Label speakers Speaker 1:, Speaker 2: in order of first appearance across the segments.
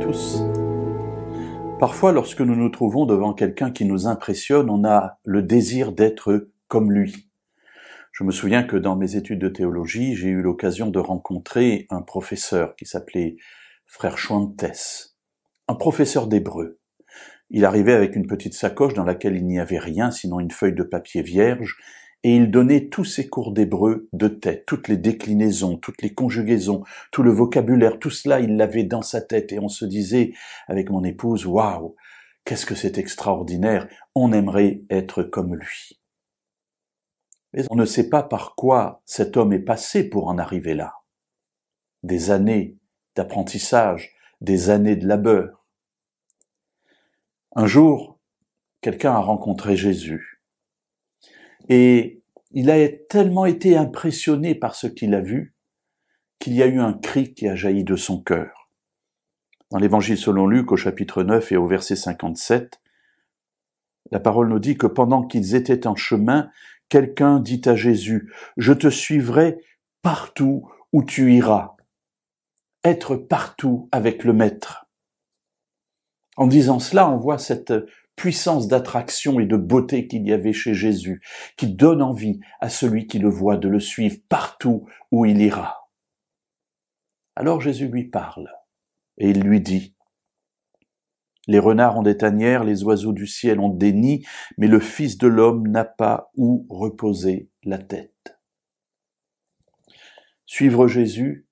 Speaker 1: tous. Parfois, lorsque nous nous trouvons devant quelqu'un qui nous impressionne, on a le désir d'être comme lui. Je me souviens que dans mes études de théologie, j'ai eu l'occasion de rencontrer un professeur qui s'appelait frère Schwantes, un professeur d'hébreu. Il arrivait avec une petite sacoche dans laquelle il n'y avait rien sinon une feuille de papier vierge et il donnait tous ses cours d'hébreu de tête, toutes les déclinaisons, toutes les conjugaisons, tout le vocabulaire, tout cela, il l'avait dans sa tête, et on se disait avec mon épouse, waouh, qu'est-ce que c'est extraordinaire, on aimerait être comme lui. Mais on ne sait pas par quoi cet homme est passé pour en arriver là. Des années d'apprentissage, des années de labeur. Un jour, quelqu'un a rencontré Jésus et il a tellement été impressionné par ce qu'il a vu qu'il y a eu un cri qui a jailli de son cœur. Dans l'évangile selon Luc au chapitre 9 et au verset 57, la parole nous dit que pendant qu'ils étaient en chemin, quelqu'un dit à Jésus, Je te suivrai partout où tu iras. Être partout avec le Maître. En disant cela, on voit cette puissance d'attraction et de beauté qu'il y avait chez Jésus, qui donne envie à celui qui le voit de le suivre partout où il ira. Alors Jésus lui parle, et il lui dit, Les renards ont des tanières, les oiseaux du ciel ont des nids, mais le Fils de l'homme n'a pas où reposer la tête. Suivre Jésus,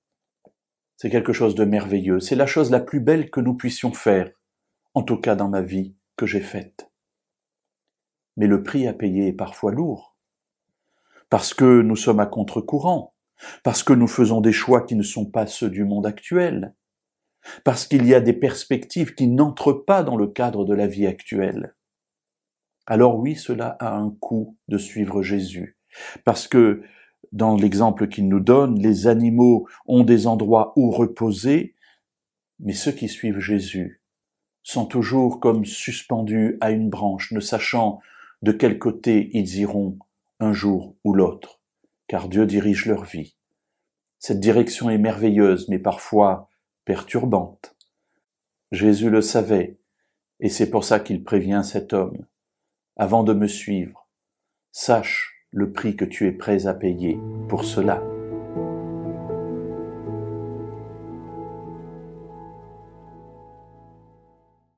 Speaker 1: c'est quelque chose de merveilleux, c'est la chose la plus belle que nous puissions faire, en tout cas dans ma vie j'ai faite. Mais le prix à payer est parfois lourd, parce que nous sommes à contre-courant, parce que nous faisons des choix qui ne sont pas ceux du monde actuel, parce qu'il y a des perspectives qui n'entrent pas dans le cadre de la vie actuelle. Alors oui, cela a un coût de suivre Jésus, parce que dans l'exemple qu'il nous donne, les animaux ont des endroits où reposer, mais ceux qui suivent Jésus sont toujours comme suspendus à une branche, ne sachant de quel côté ils iront un jour ou l'autre, car Dieu dirige leur vie. Cette direction est merveilleuse, mais parfois perturbante. Jésus le savait, et c'est pour ça qu'il prévient cet homme. Avant de me suivre, sache le prix que tu es prêt à payer pour cela.